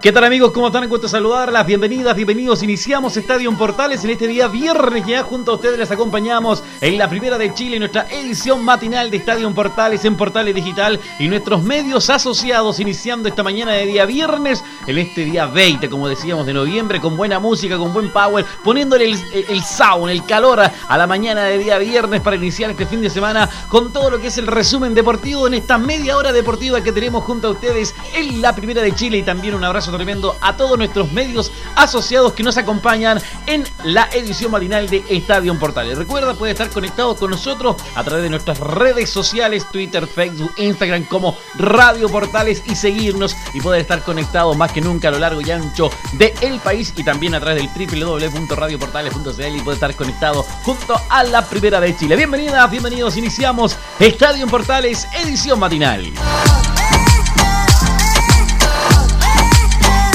¿Qué tal amigos? ¿Cómo están? Encuentro saludarlas. Bienvenidas, bienvenidos. Iniciamos Estadio Portales en este día viernes. Ya junto a ustedes les acompañamos en la primera de Chile, nuestra edición matinal de Estadio Portales en Portales Digital y nuestros medios asociados iniciando esta mañana de día viernes, en este día 20, como decíamos, de noviembre, con buena música, con buen power, poniéndole el sound, el calor a la mañana de día viernes para iniciar este fin de semana con todo lo que es el resumen deportivo en esta media hora deportiva que tenemos junto a ustedes en la primera de Chile y también un abrazo tremendo a todos nuestros medios asociados que nos acompañan en la edición matinal de Estadio Portales. Recuerda, puede estar conectado con nosotros a través de nuestras redes sociales, Twitter, Facebook, Instagram como Radio Portales y seguirnos y poder estar conectado más que nunca a lo largo y ancho del el país y también a través del www.radioportales.cl y puede estar conectado junto a la Primera de Chile. Bienvenidas, bienvenidos, iniciamos Estadio Portales, edición matinal.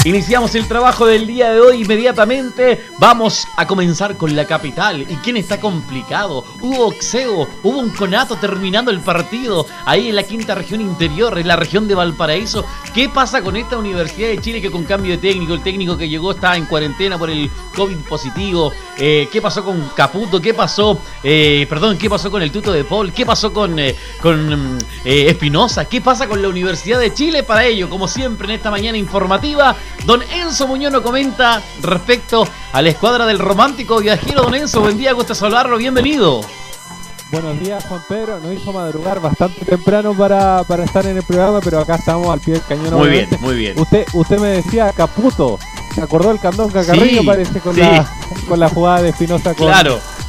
Iniciamos el trabajo del día de hoy inmediatamente. Vamos a comenzar con la capital. ¿Y quién está complicado? Hubo boxeo, hubo un conato terminando el partido ahí en la quinta región interior, en la región de Valparaíso. ¿Qué pasa con esta Universidad de Chile que con cambio de técnico, el técnico que llegó está en cuarentena por el COVID positivo? Eh, ¿Qué pasó con Caputo? ¿Qué pasó? Eh, perdón, ¿qué pasó con el Tuto de Paul? ¿Qué pasó con, eh, con Espinosa? ¿Qué pasa con la Universidad de Chile? Para ello, como siempre en esta mañana informativa, Don Enzo Muñoz nos comenta respecto a la escuadra del romántico viajero. Don Enzo, buen día, gusta saludarlo, bienvenido. Buenos días, Juan Pedro. Nos hizo madrugar bastante temprano para, estar en el programa, pero acá estamos al pie del cañón. Muy bien, muy bien. Usted, usted me decía Caputo. ¿Se acordó el Candón Cacarrillo? parece con, la, con la jugada de Espinosa con,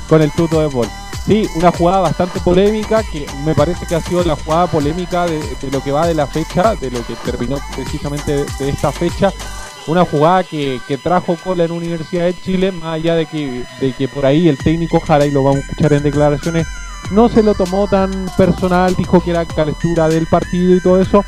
con el tuto de Paul. Sí, una jugada bastante polémica que me parece que ha sido la jugada polémica de, lo que va de la fecha, de lo que terminó precisamente de, esta fecha. Una jugada que, trajo cola en Universidad de Chile, más allá de que, de que por ahí el técnico Jara, y lo vamos a escuchar en declaraciones, no se lo tomó tan personal, dijo que era calentura del partido y todo eso,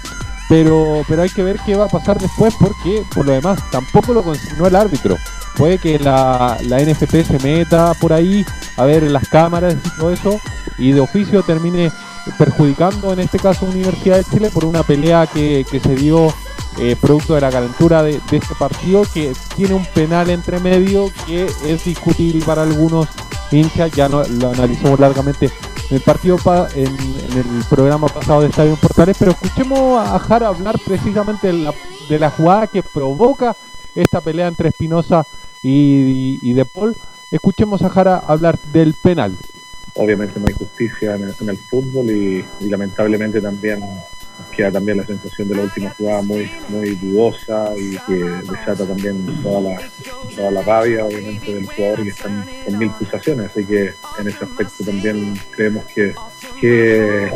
pero, pero hay que ver qué va a pasar después porque por lo demás tampoco lo consignó el árbitro puede que la, la NFP se meta por ahí a ver las cámaras y todo eso y de oficio termine perjudicando en este caso Universidad de Chile por una pelea que, se dio eh, producto de la calentura de, este partido que tiene un penal entre medio que es discutible para algunos hinchas, ya no, lo analizamos largamente en el partido en, el programa pasado de Estadio Portales, pero escuchemos a Jara hablar precisamente de la, jugada que provoca esta pelea entre Espinosa De Paul. Escuchemos a Jara hablar del penal. Obviamente no hay justicia en el, fútbol y, lamentablemente también queda también la sensación de la última jugada muy muy dudosa y que desata también toda la, toda la rabia obviamente del jugador y están con mil pulsaciones así que en ese aspecto también creemos que, que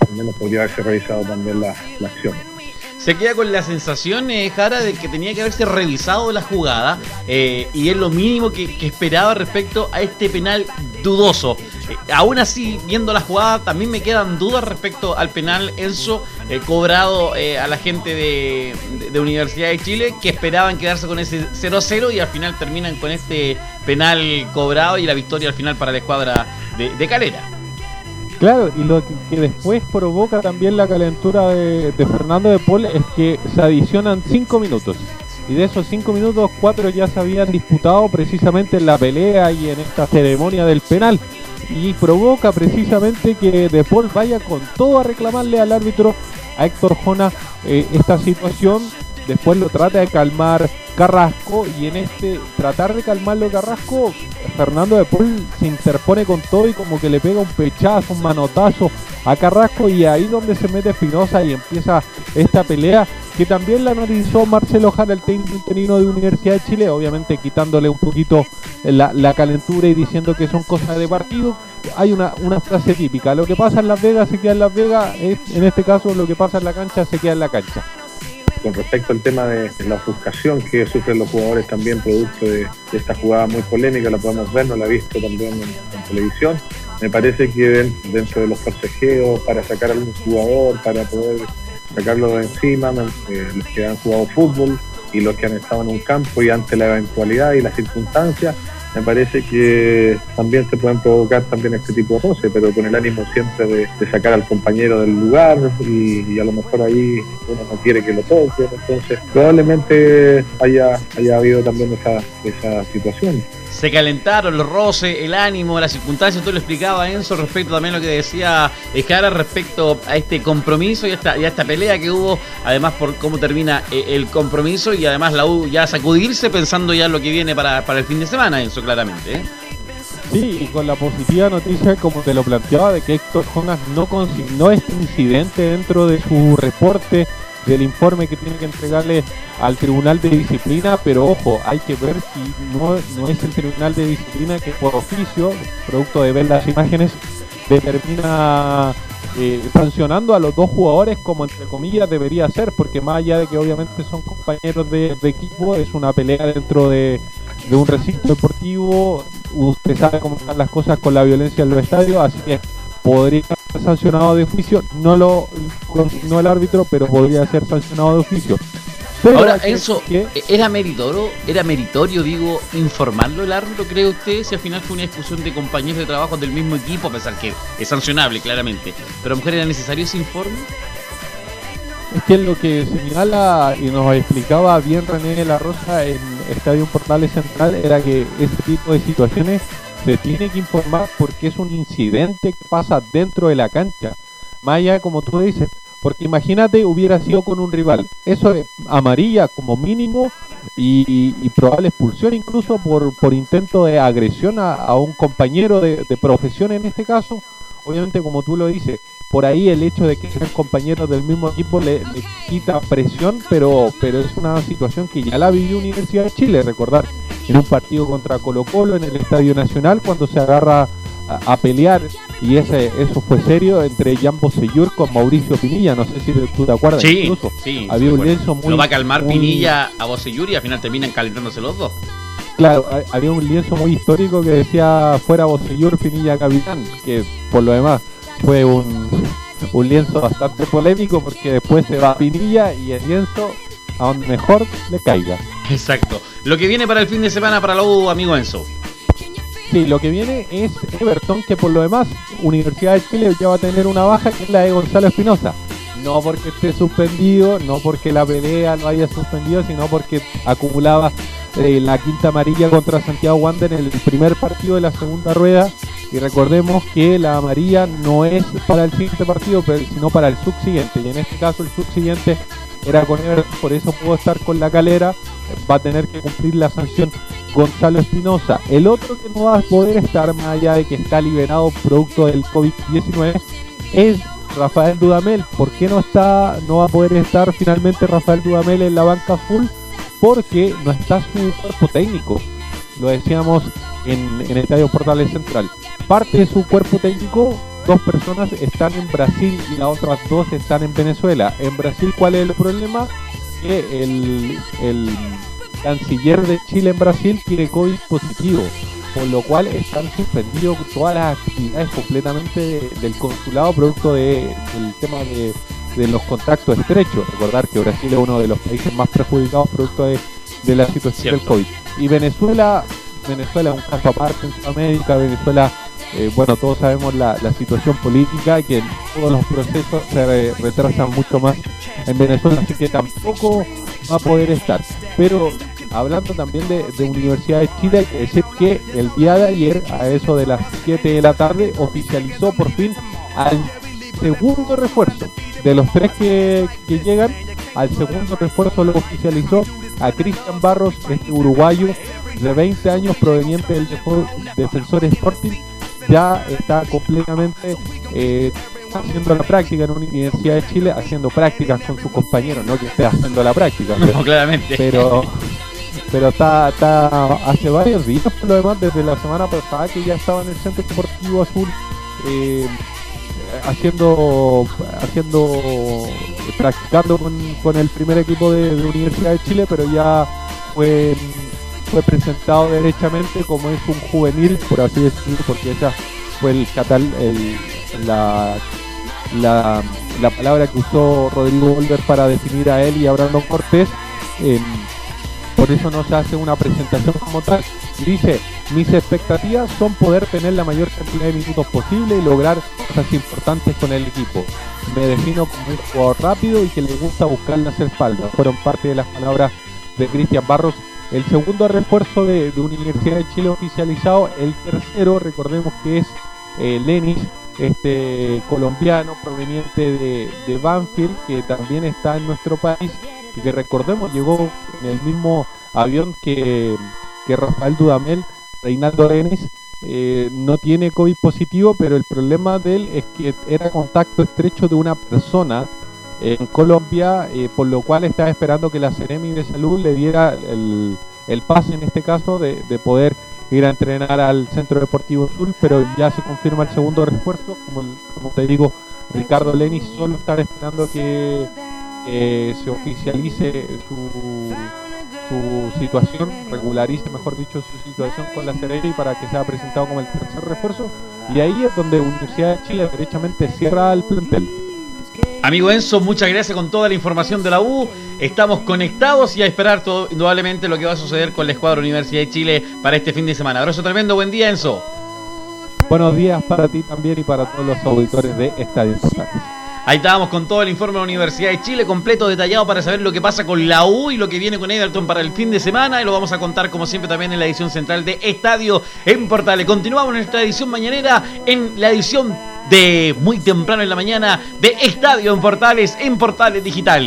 al podría haberse revisado también la, la acción se queda con la sensación, eh, Jara, de que tenía que haberse revisado la jugada eh, y es lo mínimo que, esperaba respecto a este penal dudoso. Eh, aún así, viendo la jugada, también me quedan dudas respecto al penal Enzo cobrado a la gente de, Universidad de Chile que esperaban quedarse con ese 0-0 y al final terminan con este penal cobrado y la victoria al final para la escuadra de Calera. Claro, y lo que después provoca también la calentura de, Fernando de Paul es que se adicionan 5 minutos. Y de esos 5 minutos, 4 ya se habían disputado precisamente en la pelea y en esta ceremonia del penal. Y provoca precisamente que De Paul vaya con todo a reclamarle al árbitro, a Héctor Jona, eh, esta situación. Después lo trata de calmar Carrasco y en este tratar de calmarlo Carrasco, Fernando de Paul se interpone con todo y como que le pega un pechazo, un manotazo a Carrasco y ahí donde se mete Espinosa y empieza esta pelea que también la analizó Marcelo Jara, el técnico interino de Universidad de Chile, obviamente quitándole un poquito la, calentura y diciendo que son cosas de partido. Hay una, una frase típica, lo que pasa en Las Vegas se queda en Las Vegas, en este caso lo que pasa en la cancha se queda en la cancha con respecto al tema de la ofuscación que sufren los jugadores también producto de, esta jugada muy polémica, la podemos ver, no la he visto también en, televisión. me parece que dentro de los forcejeos para sacar algún jugador, para poder sacarlo de encima, eh, los que han jugado fútbol y los que han estado en un campo y ante la eventualidad y las circunstancias, me parece que también se pueden provocar también este tipo de roces, pero con el ánimo siempre de, sacar al compañero del lugar y, a lo mejor ahí uno no quiere que lo toque, entonces probablemente haya, haya habido también esa, esa situación se calentaron los roces, el ánimo, las circunstancias, tú lo explicaba Enzo respecto también a lo que decía Escara respecto a este compromiso y a esta, y esta pelea que hubo, además por cómo termina eh, el compromiso y además la U ya sacudirse pensando ya en lo que viene para, para el fin de semana, Enzo, claramente. ¿eh? Sí, y con la positiva noticia, como te lo planteaba, de que Héctor Jonas no consignó este incidente dentro de su reporte del informe que tiene que entregarle al Tribunal de Disciplina, pero ojo, hay que ver si no, no es el Tribunal de Disciplina que por oficio, producto de ver las imágenes, determina eh, sancionando a los dos jugadores como entre comillas debería ser, porque más allá de que obviamente son compañeros de, equipo, es una pelea dentro de, de, un recinto deportivo, usted sabe cómo están las cosas con la violencia en los estadios, así que podría sancionado de oficio, no lo no el árbitro, pero podría ser sancionado de oficio. Ahora, eso ¿era meritorio, era meritorio, digo, informarlo el árbitro, cree usted, si al final fue una discusión de compañeros de trabajo del mismo equipo, a pesar que es sancionable, claramente, pero a lo mejor era necesario ese informe? Es que lo que señala y nos explicaba bien René de la Rosa en Estadio Portales Central era que ese tipo de situaciones se tiene que informar porque es un incidente que pasa dentro de la cancha. Más allá, como tú dices, porque imagínate hubiera sido con un rival. Eso es amarilla como mínimo y, probable expulsión incluso por, por intento de agresión a, un compañero de, profesión en este caso. Obviamente, como tú lo dices, por ahí el hecho de que sean compañeros del mismo equipo le, quita presión, pero, pero es una situación que ya la vivió Universidad de Chile, recordar en un partido contra Colo Colo en el Estadio Nacional cuando se agarra a, pelear y ese eso fue serio entre Jan Bosellur con Mauricio Pinilla, no sé si tú te acuerdas. Sí, incluso. sí. Había un lienzo muy... Lo va a calmar Pinilla a Bosellur y al final terminan calentándose los dos. Claro, había un lienzo muy histórico que decía fuera Bosellur, Pinilla capitán, que por lo demás fue un, un lienzo bastante polémico porque después se va Pinilla y el lienzo a donde mejor le caiga. Exacto. Lo que viene para el fin de semana para la U, amigo Enzo. Sí, lo que viene es Everton, que por lo demás, Universidad de Chile ya va a tener una baja, que es la de Gonzalo Espinosa. No porque esté suspendido, no porque la pelea lo haya suspendido, sino porque acumulaba eh, la quinta amarilla contra Santiago Wander en el primer partido de la segunda rueda. Y recordemos que la amarilla no es para el siguiente partido, sino para el subsiguiente. Y en este caso, el subsiguiente era con Everton, por eso pudo estar con la calera, va a tener que cumplir la sanción Gonzalo Espinosa. El otro que no va a poder estar, más allá de que está liberado producto del COVID-19, es Rafael Dudamel. ¿Por qué no está, no va a poder estar finalmente Rafael Dudamel en la banca full? Porque no está su cuerpo técnico. Lo decíamos en, en el Estadio Portales Central. Parte de su cuerpo técnico dos personas están en Brasil y las otras dos están en Venezuela. En Brasil, ¿cuál es el problema? Que el, canciller de Chile en Brasil tiene COVID positivo, por lo cual están suspendidos todas las actividades completamente del consulado producto de, del tema de, los contactos estrechos. Recordar que Brasil es uno de los países más perjudicados producto de, la situación del COVID. Y Venezuela, Venezuela es un caso aparte en Sudamérica, Venezuela eh, bueno, todos sabemos la, situación política, que todos los procesos se retrasan mucho más en Venezuela, así que tampoco va a poder estar. Pero hablando también de, Universidad de Chile, hay que decir que el día de ayer, a eso de las 7 de la tarde, oficializó por fin al segundo refuerzo. De los tres que, llegan, al segundo refuerzo lo oficializó a Cristian Barros, este uruguayo de 20 años proveniente del Defensor Sporting ya está completamente eh, haciendo la práctica en una universidad de Chile, haciendo prácticas con sus compañeros, no que esté haciendo la práctica. Pero, claramente. Pero, pero está, está hace varios días, por lo demás, desde la semana pasada que ya estaba en el Centro Deportivo Azul. Eh, haciendo haciendo practicando con, con el primer equipo de, de Universidad de Chile pero ya fue fue presentado derechamente como es un juvenil, por así decirlo, porque esa fue el, catal, el la, la, la, palabra que usó Rodrigo Volver para definir a él y a Brandon Cortés. Em, por eso no se hace una presentación como tal. Dice, mis expectativas son poder tener la mayor cantidad de minutos posible y lograr cosas importantes con el equipo. Me defino como un jugador rápido y que le gusta buscar las espaldas. Fueron parte de las palabras de Cristian Barros. El segundo refuerzo de, Universidad de Chile oficializado. El tercero, recordemos que es eh, Lenis, este colombiano proveniente de, Banfield, que también está en nuestro país y que recordemos llegó en el mismo avión que, que Rafael Dudamel, Reinaldo Arenes, eh, no tiene COVID positivo, pero el problema de él es que era contacto estrecho de una persona en Colombia, eh, por lo cual estaba esperando que la Ceremi de Salud le diera el, el pase en este caso de, de, poder ir a entrenar al Centro Deportivo Sur, pero ya se confirma el segundo refuerzo, como, como te digo, Ricardo Lenis solo está esperando que eh, se oficialice su, su situación, regularice, mejor dicho, su situación con la y para que sea presentado como el tercer refuerzo. Y ahí es donde Universidad de Chile derechamente cierra el plantel. Amigo Enzo, muchas gracias con toda la información de la U. Estamos conectados y a esperar todo, indudablemente lo que va a suceder con la escuadra Universidad de Chile para este fin de semana. Abrazo tremendo, buen día Enzo. Buenos días para ti también y para todos los auditores de Estadio Portales. Ahí estábamos con todo el informe de la Universidad de Chile, completo, detallado para saber lo que pasa con la U y lo que viene con Everton para el fin de semana. Y lo vamos a contar, como siempre, también en la edición central de Estadio en Portales. Continuamos nuestra edición mañanera en la edición de muy temprano en la mañana de Estadio en Portales, en Portales Digital.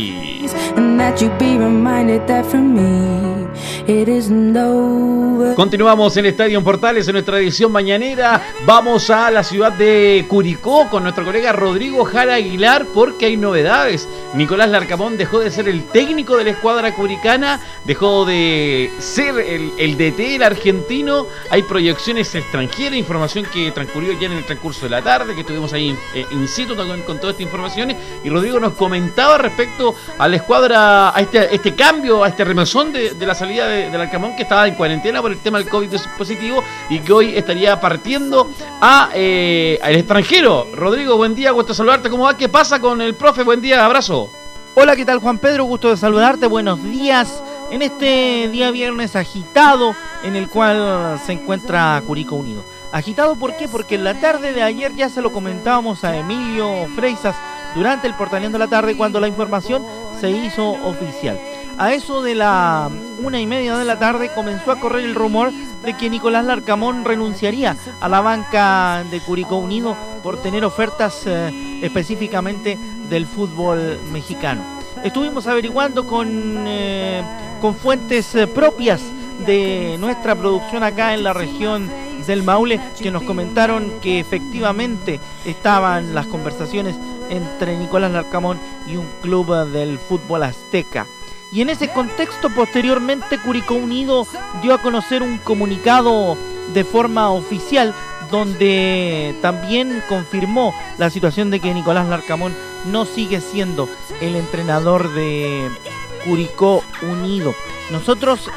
Continuamos en Estadio Portales en nuestra edición mañanera. Vamos a la ciudad de Curicó con nuestro colega Rodrigo Jara Aguilar porque hay novedades. Nicolás Larcamón dejó de ser el técnico de la escuadra curicana, dejó de ser el, DT, el argentino. Hay proyecciones extranjeras, información que transcurrió ya en el transcurso de la tarde, que estuvimos ahí eh, in situ con, con todas estas informaciones. Y Rodrigo nos comentaba respecto a la escuadra, a este, este cambio, a este remesón de la salida de, del Arcamón que estaba en cuarentena por el tema del COVID positivo y que hoy estaría partiendo a eh, al extranjero. Rodrigo, buen día, gusto saludarte. ¿Cómo va? ¿Qué pasa con el profe? Buen día, abrazo. Hola, ¿qué tal Juan Pedro? Gusto de saludarte, buenos días. En este día viernes agitado en el cual se encuentra Curico Unido. Agitado, ¿por qué? Porque en la tarde de ayer ya se lo comentábamos a Emilio Freisas durante el portaleando de la tarde cuando la información se hizo oficial. A eso de la una y media de la tarde comenzó a correr el rumor de que Nicolás Larcamón renunciaría a la banca de Curicó Unido por tener ofertas eh, específicamente del fútbol mexicano. Estuvimos averiguando con, eh, con fuentes eh, propias de nuestra producción acá en la región del Maule que nos comentaron que efectivamente estaban las conversaciones entre Nicolás Larcamón y un club del fútbol azteca. Y en ese contexto posteriormente Curicó Unido dio a conocer un comunicado de forma oficial donde también confirmó la situación de que Nicolás Larcamón no sigue siendo el entrenador de Curicó Unido. Nosotros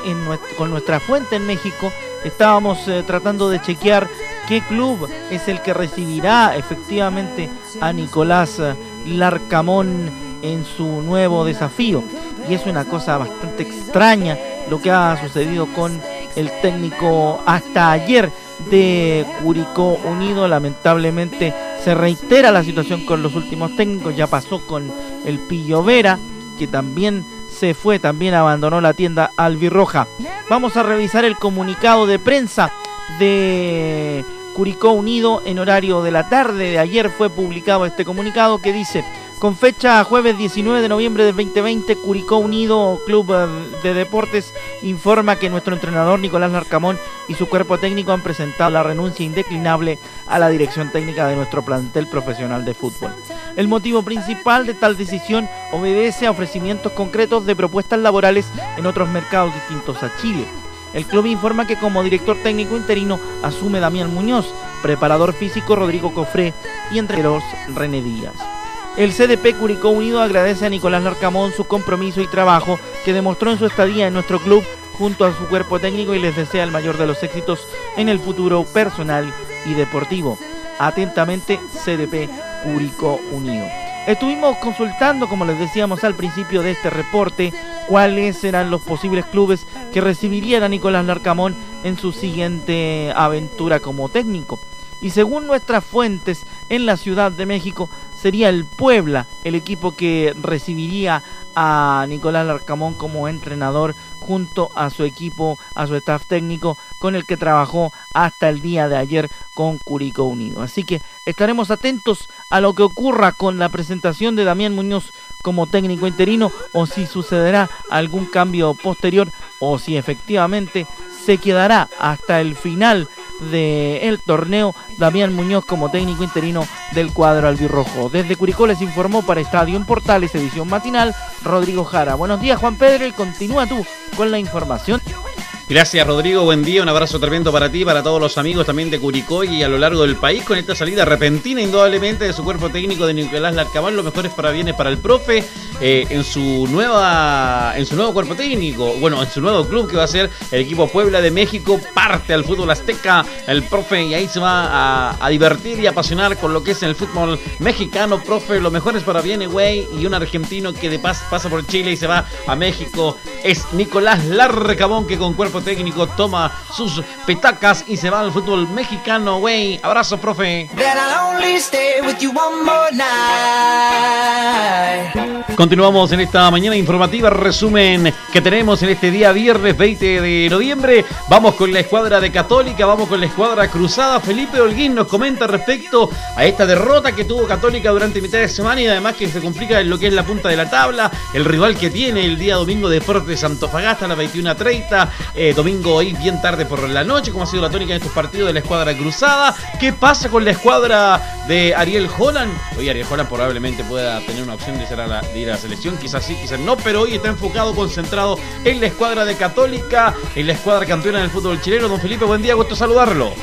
con nuestra fuente en México estábamos eh, tratando de chequear qué club es el que recibirá efectivamente a Nicolás eh, Larcamón en su nuevo desafío. Y es una cosa bastante extraña lo que ha sucedido con el técnico hasta ayer de Curicó Unido. Lamentablemente se reitera la situación con los últimos técnicos. Ya pasó con el Pillo Vera, que también se fue, también abandonó la tienda albirroja. Vamos a revisar el comunicado de prensa de Curicó Unido en horario de la tarde. De ayer fue publicado este comunicado que dice con fecha jueves 19 de noviembre del 2020, Curicó Unido Club eh, de Deportes informa que nuestro entrenador Nicolás Larcamón y su cuerpo técnico han presentado la renuncia indeclinable a la dirección técnica de nuestro plantel profesional de fútbol. El motivo principal de tal decisión obedece a ofrecimientos concretos de propuestas laborales en otros mercados distintos a Chile. El club informa que como director técnico interino asume Damián Muñoz, preparador físico Rodrigo Cofré y entre los René Díaz. El CDP Curicó Unido agradece a Nicolás Larcamón su compromiso y trabajo que demostró en su estadía en nuestro club junto a su cuerpo técnico y les desea el mayor de los éxitos en el futuro personal y deportivo. Atentamente, CDP Curicó Unido. Estuvimos consultando, como les decíamos al principio de este reporte, cuáles eran los posibles clubes que recibirían a Nicolás Larcamón en su siguiente aventura como técnico. Y según nuestras fuentes en la Ciudad de México, sería el Puebla el equipo que recibiría a Nicolás Larcamón como entrenador junto a su equipo, a su staff técnico con el que trabajó hasta el día de ayer con Curicó Unido. Así que estaremos atentos a lo que ocurra con la presentación de Damián Muñoz como técnico interino o si sucederá algún cambio posterior o si efectivamente se quedará hasta el final del torneo Damián Muñoz como técnico interino del cuadro albirrojo. Desde Curicó les informó para Estadio en Portales, edición matinal, Rodrigo Jara. Buenos días Juan Pedro y continúa tú con la información. Gracias Rodrigo, buen día, un abrazo tremendo para ti, para todos los amigos también de Curicó y a lo largo del país con esta salida repentina indudablemente de su cuerpo técnico de Nicolás Larcamán, los mejores parabienes para el profe eh, en su nueva en su nuevo cuerpo técnico, bueno, en su nuevo club que va a ser el equipo Puebla de México, parte al fútbol azteca, el profe y ahí se va a, divertir y apasionar con lo que es el fútbol mexicano, profe, los mejores parabienes, güey, y un argentino que de paz pasa por Chile y se va a México. Es Nicolás Larcamón que con cuerpo técnico toma sus petacas y se va al fútbol mexicano, güey. Abrazo, profe. Continuamos en esta mañana informativa, resumen que tenemos en este día viernes 20 de noviembre. Vamos con la escuadra de Católica, vamos con la escuadra cruzada. Felipe Holguín nos comenta respecto a esta derrota que tuvo Católica durante mitad de semana y además que se complica en lo que es la punta de la tabla. El rival que tiene el día domingo Deportes Antofagasta a las 21.30. Eh, domingo hoy bien tarde por la noche, como ha sido la tónica en estos partidos de la escuadra cruzada. ¿Qué pasa con la escuadra de Ariel Holland? Hoy Ariel Holland probablemente pueda tener una opción de, ir a la selección, quizás sí, quizás no, pero hoy está enfocado, concentrado en la escuadra de Católica, en la escuadra campeona del fútbol chileno. Don Felipe, buen día, gusto saludarlo.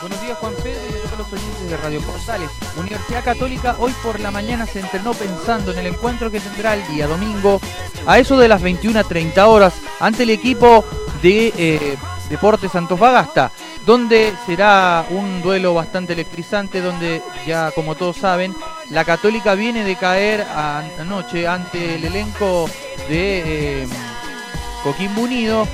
Buenos días Juan Pedro y a todos los oyentes de Radio Portales. Universidad Católica hoy por la mañana se entrenó pensando en el encuentro que tendrá el día domingo a eso de las 21 a 30 horas ante el equipo de eh, Deportes Antofagasta, donde será un duelo bastante electrizante, donde ya como todos saben, la Católica viene de caer anoche ante el elenco de eh, Coquimbo Unido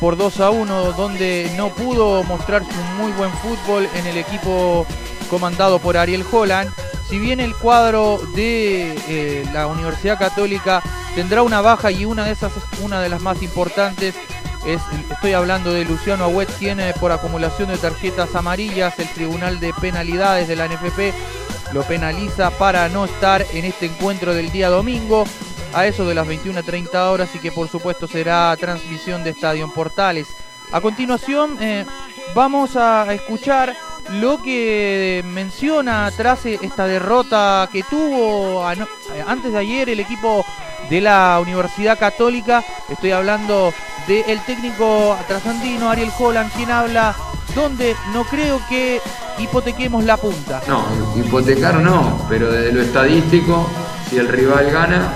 por 2 a 1, donde no pudo mostrar su muy buen fútbol en el equipo comandado por Ariel Holland. Si bien el cuadro de eh, la Universidad Católica tendrá una baja y una de esas es una de las más importantes, estoy hablando de Luciano Agüet, tiene por acumulación de tarjetas amarillas el Tribunal de Penalidades de la NFP lo penaliza para no estar en este encuentro del día domingo a eso de las 21.30 horas y que por supuesto será transmisión de Estadio Portales. A continuación eh, vamos a escuchar lo que menciona tras esta derrota que tuvo antes de ayer el equipo de la Universidad Católica. Estoy hablando del técnico trasandino Ariel Holland, quien habla donde no creo que hipotequemos la punta. No, hipotecar no, pero desde lo estadístico, si el rival gana,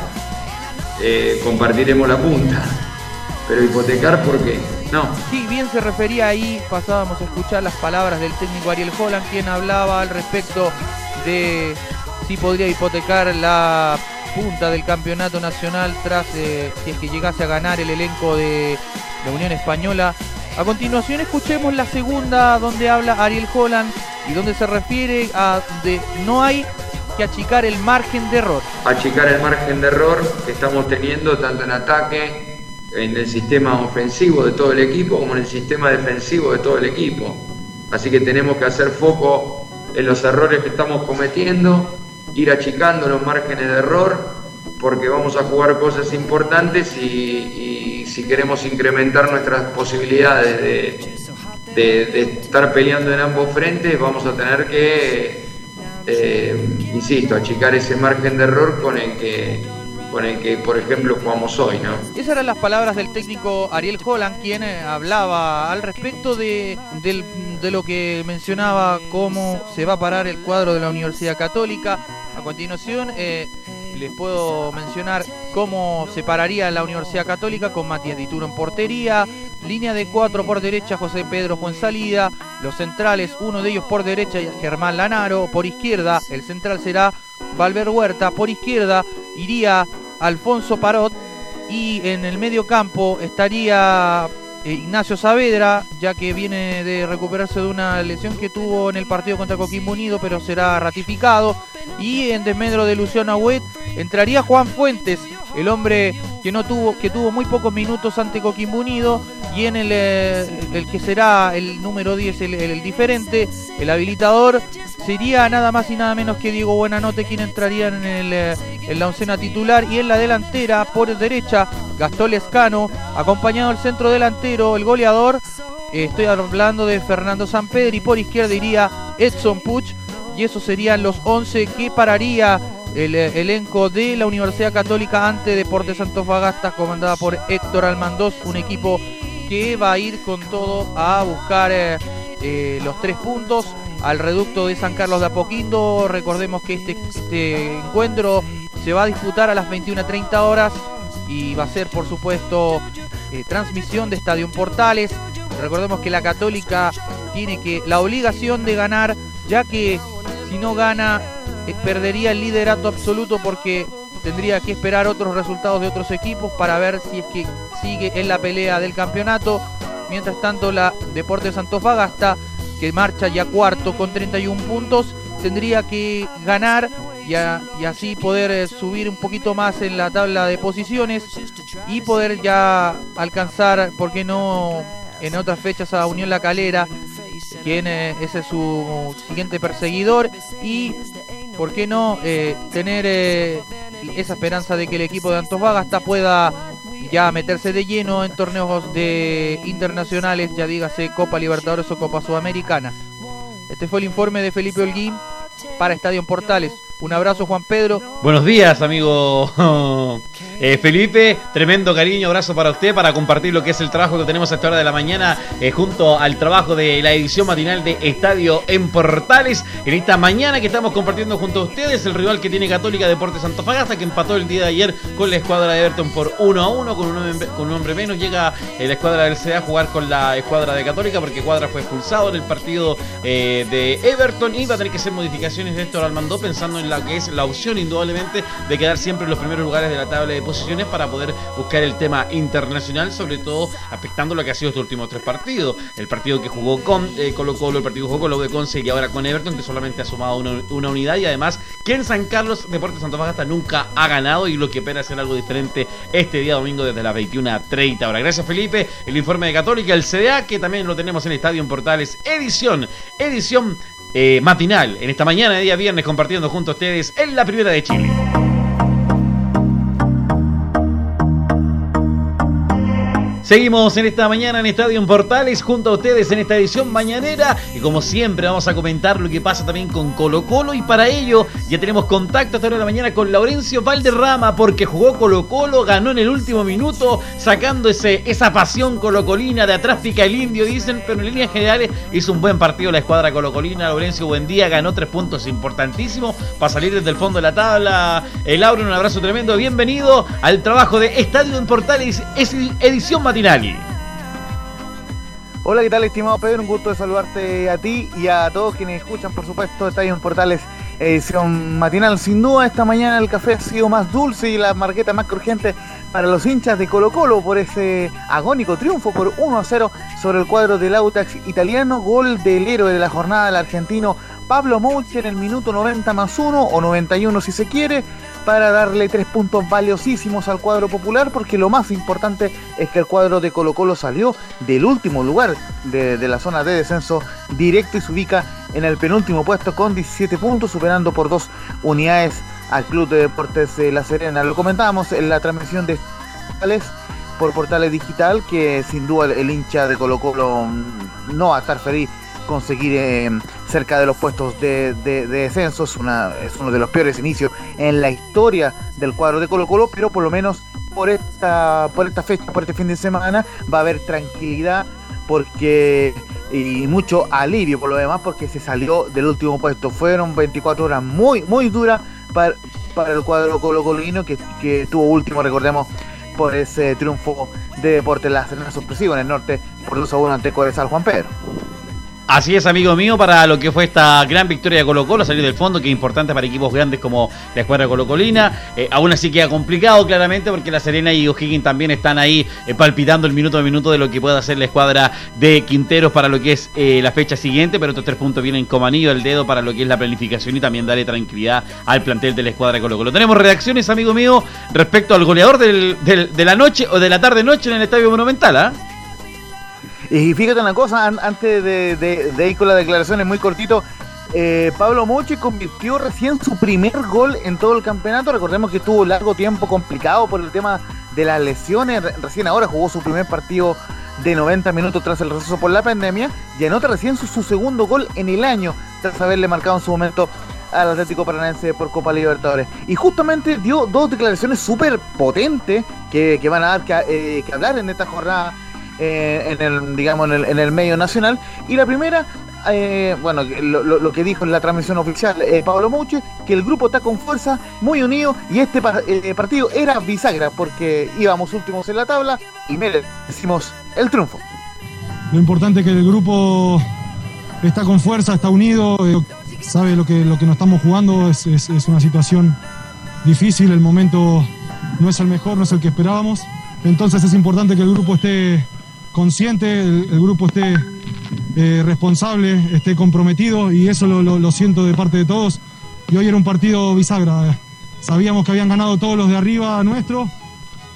eh, compartiremos la punta. Pero hipotecar, ¿por qué? No. Sí, bien se refería ahí, pasábamos a escuchar las palabras del técnico Ariel Holland, quien hablaba al respecto de si podría hipotecar la punta del campeonato nacional tras eh, si es que llegase a ganar el elenco de la Unión Española. A continuación escuchemos la segunda donde habla Ariel Holland y donde se refiere a de no hay que achicar el margen de error. Achicar el margen de error que estamos teniendo tanto en ataque, en el sistema ofensivo de todo el equipo, como en el sistema defensivo de todo el equipo. Así que tenemos que hacer foco en los errores que estamos cometiendo, ir achicando los márgenes de error, porque vamos a jugar cosas importantes y, si queremos incrementar nuestras posibilidades de estar peleando en ambos frentes, vamos a tener que eh, insisto, achicar ese margen de error con el que con el que, por ejemplo, jugamos hoy, ¿no? Esas eran las palabras del técnico Ariel Holland, quien eh, hablaba al respecto de, lo que mencionaba cómo se va a parar el cuadro de la Universidad Católica. A continuación, eh, les puedo mencionar cómo se pararía la Universidad Católica con Matías Dituro en portería, Línea de cuatro por derecha, José Pedro Fuensalida. Los centrales, uno de ellos por derecha, Germán Lanaro. Por izquierda, el central será Valver Huerta. Por izquierda iría Alfonso Parot. Y en el medio campo estaría eh, Ignacio Saavedra, ya que viene de recuperarse de una lesión que tuvo en el partido contra Coquimbo Unido, pero será ratificado. Y en desmedro de Luciano Agüet entraría Juan Fuentes, el hombre que no tuvo, que tuvo muy pocos minutos ante Coquimbo Unido y en el, eh, el que será el número 10, el, diferente, el habilitador, sería nada más y nada menos que Diego Buenanote quien entraría en, el, eh, en la oncena titular y en la delantera por derecha Gastón Lescano, acompañado del centro delantero, el goleador, eh, estoy hablando de Fernando Sampedri, por izquierda iría Edson Puch y esos serían los 11 que pararía el eh, elenco de la Universidad Católica ante Deportes Fagasta comandada por Héctor Almandós, un equipo que va a ir con todo a buscar los tres puntos al reducto de San Carlos de Apoquindo. Recordemos que este, este encuentro se va a disputar a las 21.30 horas y va a ser, por supuesto, transmisión de Estadio Portales. Recordemos que la Católica tiene que la obligación de ganar, ya que si no gana eh, perdería el liderato absoluto porque tendría que esperar otros resultados de otros equipos para ver si es que sigue en la pelea del campeonato. Mientras tanto, la Deportes Antofagasta, que marcha ya cuarto con 31 puntos, tendría que ganar y, así poder eh, subir un poquito más en la tabla de posiciones y poder ya alcanzar, ¿por qué no?, en otras fechas a Unión La Calera, quien eh, ese es su siguiente perseguidor y ¿por qué no eh, tener eh, esa esperanza de que el equipo de Antofagasta pueda ya meterse de lleno en torneos de internacionales, ya dígase Copa Libertadores o Copa Sudamericana? Este fue el informe de Felipe Holguín para Estadio Portales. Un abrazo, Juan Pedro. Buenos días, amigo eh, Felipe. Tremendo cariño, abrazo para usted para compartir lo que es el trabajo que tenemos a esta hora de la mañana eh, junto al trabajo de la edición matinal de Estadio en Portales. En esta mañana que estamos compartiendo junto a ustedes, el rival que tiene Católica Deportes Santofagasta, que empató el día de ayer con la escuadra de Everton por 1 a 1, con un hombre, con un hombre menos. Llega eh, la escuadra del CDA a jugar con la escuadra de Católica porque Cuadra fue expulsado en el partido de Everton y va a tener que hacer modificaciones de Héctor Almandó pensando en la que es la opción indudablemente de quedar siempre en los primeros lugares de la tabla de posiciones para poder buscar el tema internacional, sobre todo afectando lo que ha sido estos últimos tres partidos. El partido que jugó con eh, Colo Colo, el partido que jugó con lo de Conce y ahora con Everton, que solamente ha sumado una, unidad y además que en San Carlos Deportes Fagasta nunca ha ganado y lo que espera hacer algo diferente este día domingo desde las 21.30 ahora. Gracias Felipe, el informe de Católica, el CDA, que también lo tenemos en Estadio en Portales, edición, edición eh, matinal en esta mañana de día viernes compartiendo junto a ustedes en la primera de Chile. Seguimos en esta mañana en Estadio en Portales junto a ustedes en esta edición mañanera. Y como siempre vamos a comentar lo que pasa también con Colo Colo. Y para ello ya tenemos contacto esta hora de la mañana con Laurencio Valderrama porque jugó Colo Colo, ganó en el último minuto sacando ese, esa pasión colocolina de atrás pica el indio dicen, pero en líneas generales hizo un buen partido la escuadra colocolina, Laurencio buen día, ganó tres puntos importantísimos para salir desde el fondo de la tabla. El Lauro, un abrazo tremendo, bienvenido al trabajo de Estadio en Portales, es edición Hola, ¿qué tal, estimado Pedro? Un gusto de saludarte a ti y a todos quienes escuchan, por supuesto, Estadio en Portales edición matinal. Sin duda, esta mañana el café ha sido más dulce y la marqueta más crujiente para los hinchas de Colo Colo por ese agónico triunfo por 1 a 0 sobre el cuadro del Autax italiano. Gol del héroe de la jornada, el argentino Pablo Mouche en el minuto 90 más 1 o 91 si se quiere para darle tres puntos valiosísimos al cuadro popular, porque lo más importante es que el cuadro de Colo Colo salió del último lugar de, la zona de descenso directo y se ubica en el penúltimo puesto con 17 puntos, superando por dos unidades al Club de Deportes de La Serena. Lo comentábamos en la transmisión de Portales por Portales Digital, que sin duda el hincha de Colo Colo no va a estar feliz conseguir eh, cerca de los puestos de, descenso. Es, uno de los peores inicios en la historia del cuadro de Colo Colo, pero por lo menos por esta, por esta fecha, por este fin de semana, va a haber tranquilidad porque y mucho alivio por lo demás porque se salió del último puesto. Fueron 24 horas muy, muy duras para, para el cuadro colo colino que, que tuvo último, recordemos, por ese triunfo de Deportes La Serena sorpresivo en el norte por 2 a 1 ante Codesal Juan Pedro. Así es, amigo mío, para lo que fue esta gran victoria de Colo Colo, salir del fondo, que es importante para equipos grandes como la escuadra colocolina. Eh, aún así queda complicado, claramente, porque La Serena y O'Higgins también están ahí eh, palpitando el minuto a minuto de lo que pueda hacer la escuadra de Quinteros para lo que es eh, la fecha siguiente, pero estos tres puntos vienen como anillo al dedo para lo que es la planificación y también darle tranquilidad al plantel de la escuadra Colo Colo. Tenemos reacciones, amigo mío, respecto al goleador de la noche o de la tarde-noche en el Estadio Monumental, ¿ah? Y fíjate una cosa, antes de, ir con las declaraciones muy cortito, eh, Pablo Moche convirtió recién su primer gol en todo el campeonato. Recordemos que estuvo largo tiempo complicado por el tema de las lesiones. Recién ahora jugó su primer partido de 90 minutos tras el receso por la pandemia y anota recién su, segundo gol en el año tras haberle marcado en su momento al Atlético Paranaense por Copa Libertadores. Y justamente dio dos declaraciones súper potentes que, van a dar que, eh, que hablar en esta jornada eh, en el, digamos, en el, medio nacional. Y la primera, eh, bueno, lo, que dijo en la transmisión oficial eh, Pablo Mouche, que el grupo está con fuerza, muy unido, y este partido era bisagra, porque íbamos últimos en la tabla y merecimos el triunfo. Lo importante es que el grupo está con fuerza, está unido, sabe lo que, lo que nos estamos jugando, es, es una situación difícil, el momento no es el mejor, no es el que esperábamos. Entonces es importante que el grupo esté consciente, el, grupo esté eh, responsable, esté comprometido y eso lo, siento de parte de todos. Y hoy era un partido bisagra. Sabíamos que habían ganado todos los de arriba nuestro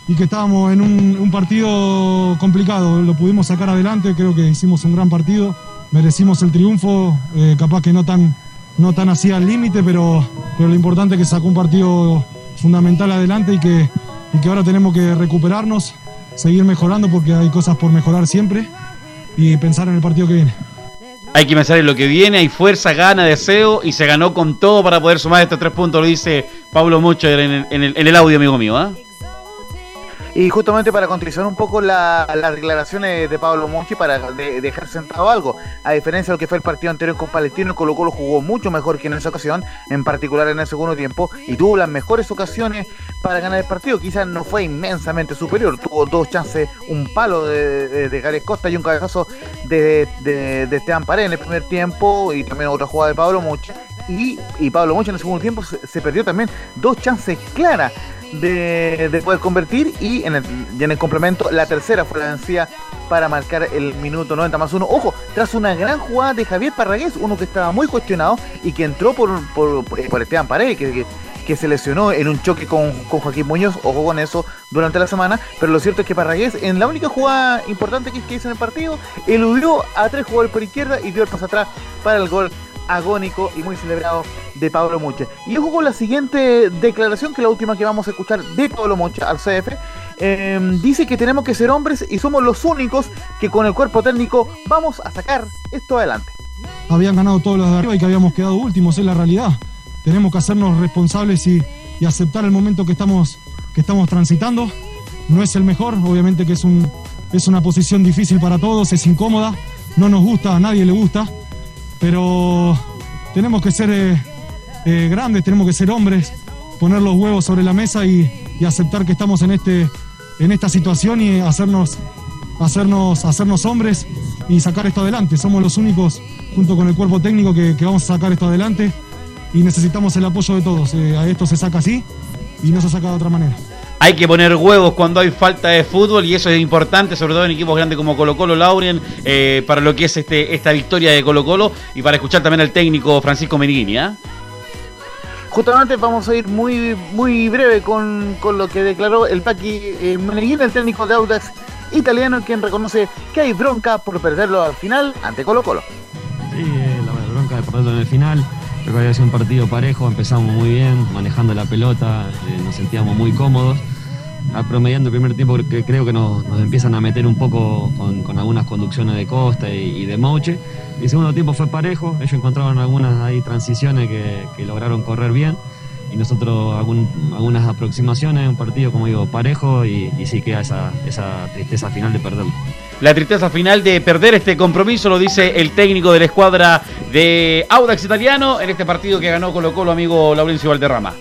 y que estábamos en un, partido complicado. Lo pudimos sacar adelante, creo que hicimos un gran partido, merecimos el triunfo, eh, capaz que no tan, no tan así al límite, pero, pero lo importante es que sacó un partido fundamental adelante y que, y que ahora tenemos que recuperarnos seguir mejorando porque hay cosas por mejorar siempre y pensar en el partido que viene. Hay que pensar en lo que viene, hay fuerza, gana, deseo y se ganó con todo para poder sumar estos tres puntos, lo dice Pablo Mucho en el, en el, audio, amigo mío. ¿ah? Y justamente para continuar un poco las declaraciones de Pablo Monchi para dejar sentado algo, a diferencia de lo que fue el partido anterior con Palestino, Colo Colo jugó mucho mejor que en esa ocasión, en particular en el segundo tiempo, y tuvo las mejores ocasiones para ganar el partido. Quizás no fue inmensamente superior, tuvo dos chances, un palo de, de, Costa y un cabezazo de, de, Esteban Paredes en el primer tiempo, y también otra jugada de Pablo Monchi. Y, Pablo Monchi en el segundo tiempo se perdió también dos chances claras de, poder convertir y en, el, en el complemento la tercera fue la vencida para marcar el minuto 90 más uno. Ojo, tras una gran jugada de Javier Parragués, uno que estaba muy cuestionado y que entró por, por, por Esteban Paredes, que, que, se lesionó en un choque con, con, Joaquín Muñoz, ojo con eso, durante la semana, pero lo cierto es que Parragués, en la única jugada importante que, hizo en el partido, eludió a tres jugadores por izquierda y dio el paso atrás para el gol agónico y muy celebrado de Pablo Muche. Y ojo con la siguiente declaración, que es la última que vamos a escuchar de Pablo Muche al CF. Em, dice que tenemos que ser hombres y somos los únicos que con el cuerpo técnico vamos a sacar esto adelante. Habían ganado todos los de arriba y que habíamos quedado últimos, es la realidad. Tenemos que hacernos responsables y, aceptar el momento que estamos, que estamos transitando. No es el mejor, obviamente que es, un, es una posición difícil para todos, es incómoda, no nos gusta, a nadie le gusta, pero tenemos que ser eh, eh, grandes, tenemos que ser hombres, poner los huevos sobre la mesa y, aceptar que estamos en, este, en esta situación y hacernos, hacernos, hacernos hombres y sacar esto adelante. Somos los únicos, junto con el cuerpo técnico, que, vamos a sacar esto adelante y necesitamos el apoyo de todos. Eh, a esto se saca así y no se saca de otra manera. Hay que poner huevos cuando hay falta de fútbol y eso es importante, sobre todo en equipos grandes como Colo Colo, Laurien, eh, para lo que es este, esta victoria de Colo Colo y para escuchar también al técnico Francisco Meniguini. ¿ah? Justamente vamos a ir muy muy breve con, lo que declaró el Paqui eh, Meniguini, el técnico de Audax italiano, quien reconoce que hay bronca por perderlo al final ante Colo Colo. Sí, eh, la bronca de perderlo en el final. Creo que había sido un partido parejo, empezamos muy bien, manejando la pelota, eh, nos sentíamos muy cómodos. Promediando el primer tiempo que creo que nos, empiezan a meter un poco con, algunas conducciones de Costa y, de Mouche. El segundo tiempo fue parejo, ellos encontraron algunas ahí transiciones que, lograron correr bien y nosotros algunas aproximaciones, un partido como digo parejo y, sí queda esa tristeza final de perderlo. La tristeza final de perder este compromiso lo dice el técnico de la escuadra de Audax Italiano en este partido que ganó Colo Colo, amigo Laurencio Valderrama.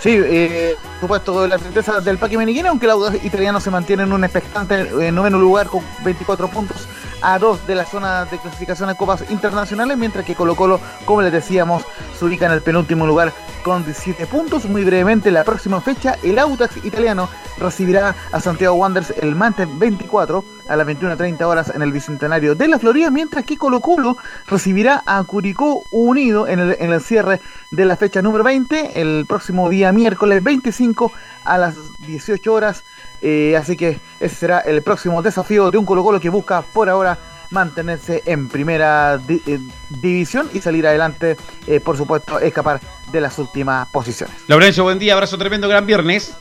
Sí, eh, supuesto la tristeza del Paqui Meniquina, aunque el auto italiano se mantiene en un expectante eh, noveno lugar con 24 puntos a dos de la zona de clasificación de copas internacionales, mientras que Colo Colo, como les decíamos, se ubica en el penúltimo lugar con 17 puntos. Muy brevemente, la próxima fecha, el Autax italiano recibirá a Santiago Wanderers el martes 24 a las 21.30 horas en el Bicentenario de la Florida, mientras que Colo Colo recibirá a Curicó Unido en el, en el cierre de la fecha número 20, el próximo día miércoles 25 a las 18 horas. Eh, así que ese será el próximo desafío de un Colo Colo que busca por ahora mantenerse en primera eh, división y salir adelante, eh, por supuesto, escapar de las últimas posiciones. Laurencio, buen día, abrazo tremendo, gran viernes.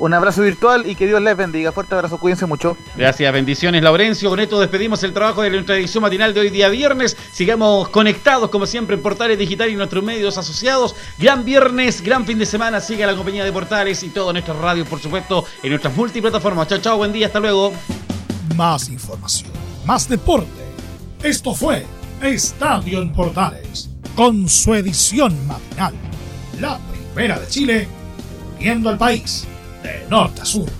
Un abrazo virtual y que Dios les bendiga. Fuerte abrazo, cuídense mucho. Gracias, bendiciones, Laurencio. Con esto despedimos el trabajo de nuestra edición matinal de hoy día viernes. Sigamos conectados, como siempre, en Portales Digital y nuestros medios asociados. Gran viernes, gran fin de semana. Siga la compañía de Portales y todo nuestras radios, por supuesto, en nuestras multiplataformas. Chao, chao, buen día, hasta luego. Más información, más deporte. Esto fue Estadio en Portales, con su edición matinal. La primera de Chile, viendo al país eh, nord a sud.